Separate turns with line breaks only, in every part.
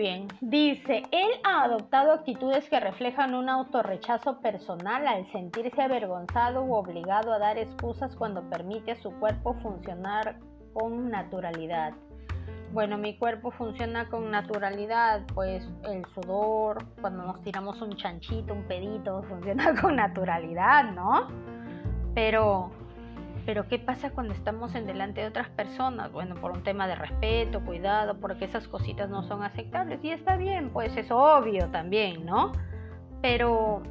bien. Dice, él ha adoptado actitudes que reflejan un autorrechazo personal al sentirse avergonzado u obligado a dar excusas cuando permite a su cuerpo funcionar con naturalidad. Bueno, mi cuerpo funciona con naturalidad, pues el sudor, cuando nos tiramos un chanchito, un pedito, funciona con naturalidad, ¿no? Pero pero ¿qué pasa cuando estamos en delante de otras personas? Bueno, por un tema de respeto, cuidado, porque esas cositas no son aceptables. Y está bien, pues es obvio también, ¿no? Pero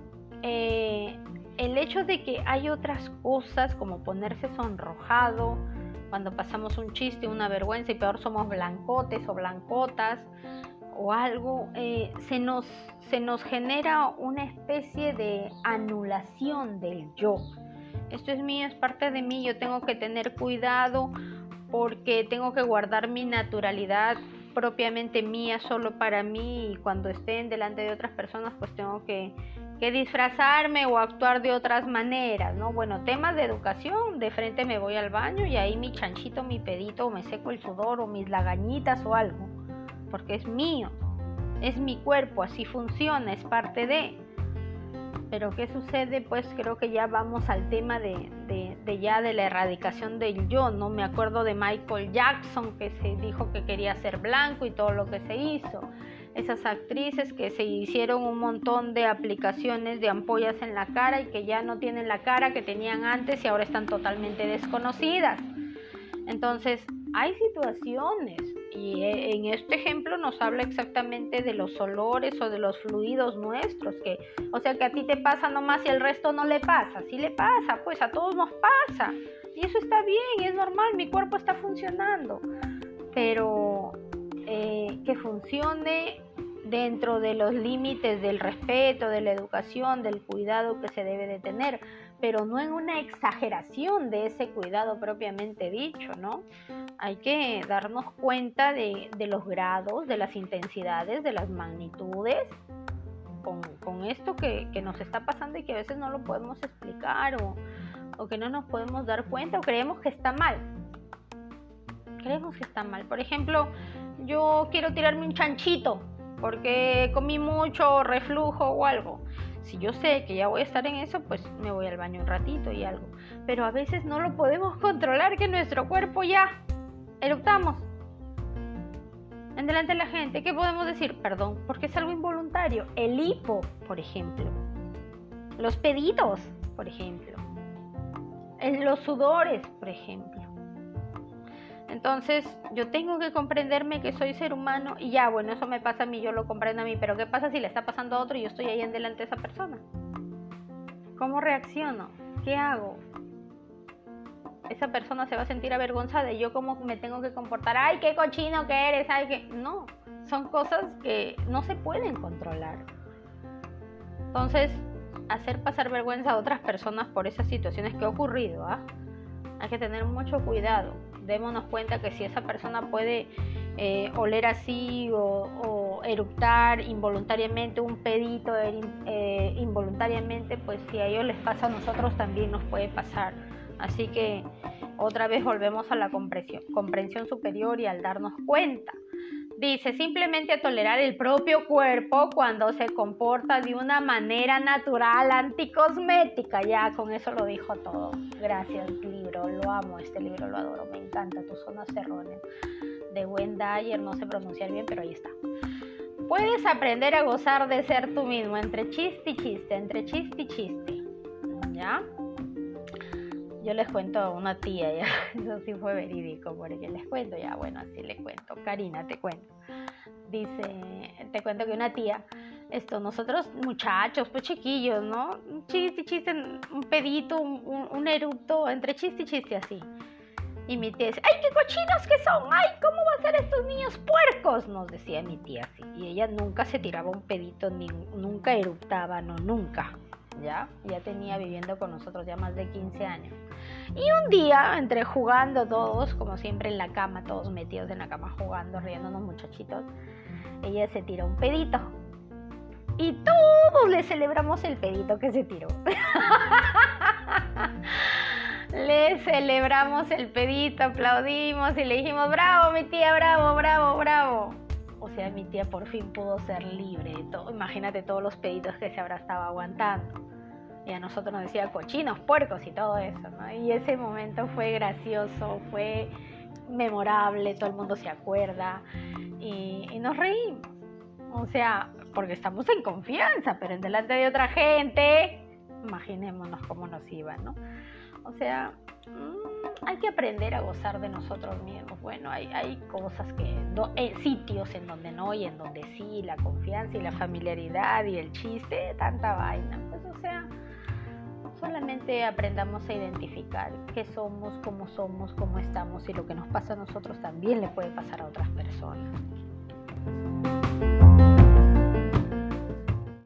eh, el hecho de que hay otras cosas como ponerse sonrojado, cuando pasamos un chiste, una vergüenza y peor somos blancotes o blancotas o algo, eh, se, nos, se nos genera una especie de anulación del yo esto es mío, es parte de mí, yo tengo que tener cuidado porque tengo que guardar mi naturalidad propiamente mía solo para mí y cuando estén delante de otras personas pues tengo que, que disfrazarme o actuar de otras maneras, ¿no? Bueno, temas de educación, de frente me voy al baño y ahí mi chanchito, mi pedito, o me seco el sudor o mis lagañitas o algo, porque es mío, es mi cuerpo, así funciona, es parte de... Pero ¿qué sucede? Pues creo que ya vamos al tema de, ya de la erradicación del yo, ¿no? Me acuerdo de Michael Jackson que se dijo que quería ser blanco y todo lo que se hizo. Esas actrices que se hicieron un montón de aplicaciones de ampollas en la cara y que ya no tienen la cara que tenían antes y ahora están totalmente desconocidas. Entonces, hay situaciones y eh, en este ejemplo nos habla exactamente de los olores o de los fluidos nuestros, que, o sea que a ti te pasa nomás y al resto no le pasa, sí le pasa, pues a todos nos pasa. Y eso está bien, es normal, mi cuerpo está funcionando. Pero eh, que funcione dentro de los límites del respeto, de la educación, del cuidado que se debe de tener pero no en una exageración de ese cuidado propiamente dicho, ¿no? Hay que darnos cuenta de, los grados, de las intensidades, de las magnitudes con, esto que, nos está pasando y que a veces no lo podemos explicar o, o que no nos podemos dar cuenta o creemos que está mal. Creemos que está mal. Por ejemplo, yo quiero tirarme un chanchito porque comí mucho reflujo o algo si yo sé que ya voy a estar en eso, pues me voy al baño un ratito y algo. Pero a veces no lo podemos controlar que nuestro cuerpo ya eructamos. En delante de la gente, ¿qué podemos decir? Perdón, porque es algo involuntario. El hipo, por ejemplo. Los pedidos, por ejemplo. Los sudores, por ejemplo. Entonces yo tengo que comprenderme que soy ser humano y ya, bueno, eso me pasa a mí, yo lo comprendo a mí, pero ¿qué pasa si le está pasando a otro y yo estoy ahí en delante de esa persona? ¿Cómo reacciono? ¿Qué hago? Esa persona se va a sentir avergonzada y yo cómo me tengo que comportar, ay, qué cochino que eres, ay, que... No, son cosas que no se pueden controlar. Entonces, hacer pasar vergüenza a otras personas por esas situaciones que ha ocurrido, ¿ah? Hay que tener mucho cuidado démonos cuenta que si esa persona puede eh, oler así o, eructar involuntariamente, un pedito eh, involuntariamente, pues si a ellos les pasa a nosotros también nos puede pasar. Así que otra vez volvemos a la comprensión superior y al darnos cuenta. Dice, simplemente tolerar el propio cuerpo cuando se comporta de una manera natural, anticosmética. Ya con eso lo dijo todo. Gracias, libro. Lo amo, este libro lo adoro. Me encanta. Tus zonas erróneas. De Wendayer, no sé pronunciar bien, pero ahí está. Puedes aprender a gozar de ser tú mismo, entre chiste y chiste, entre chiste y chiste. ¿Ya? Yo les cuento a una tía, ya, eso sí fue verídico, porque les cuento, ya, bueno, así le cuento. Karina, te cuento. Dice, te cuento que una tía, esto, nosotros muchachos, pues chiquillos, ¿no? chiste, chiste, un pedito, un, un, erupto, entre chiste y chiste así. Y mi tía dice, ¡ay, qué cochinos que son! ¡Ay, cómo van a ser estos niños puercos! Nos decía mi tía así. Y ella nunca se tiraba un pedito, ni, nunca eruptaba, no, nunca. ¿Ya? Ya tenía viviendo con nosotros ya más de 15 años. Y un día, entre jugando todos, como siempre en la cama, todos metidos en la cama jugando, riéndonos muchachitos, ella se tiró un pedito. Y todos le celebramos el pedito que se tiró. le celebramos el pedito, aplaudimos y le dijimos, bravo, mi tía, bravo, bravo, bravo. O sea, mi tía por fin pudo ser libre. Todo. Imagínate todos los pedidos que se habrá estado aguantando. Y a nosotros nos decía cochinos, puercos y todo eso. Y ese momento fue gracioso, fue memorable, todo el mundo se acuerda y, y nos reímos. O sea, porque estamos en confianza, pero en delante de otra gente, imaginémonos cómo nos iba, ¿no? O sea, mm, hay que aprender a gozar de nosotros mismos. Bueno, hay, hay cosas que, no, hay sitios en donde no y en donde sí, la confianza y la familiaridad y el chiste, tanta vaina. Pues, o sea, solamente aprendamos a identificar qué somos, cómo somos, cómo estamos y lo que nos pasa a nosotros también le puede pasar a otras personas.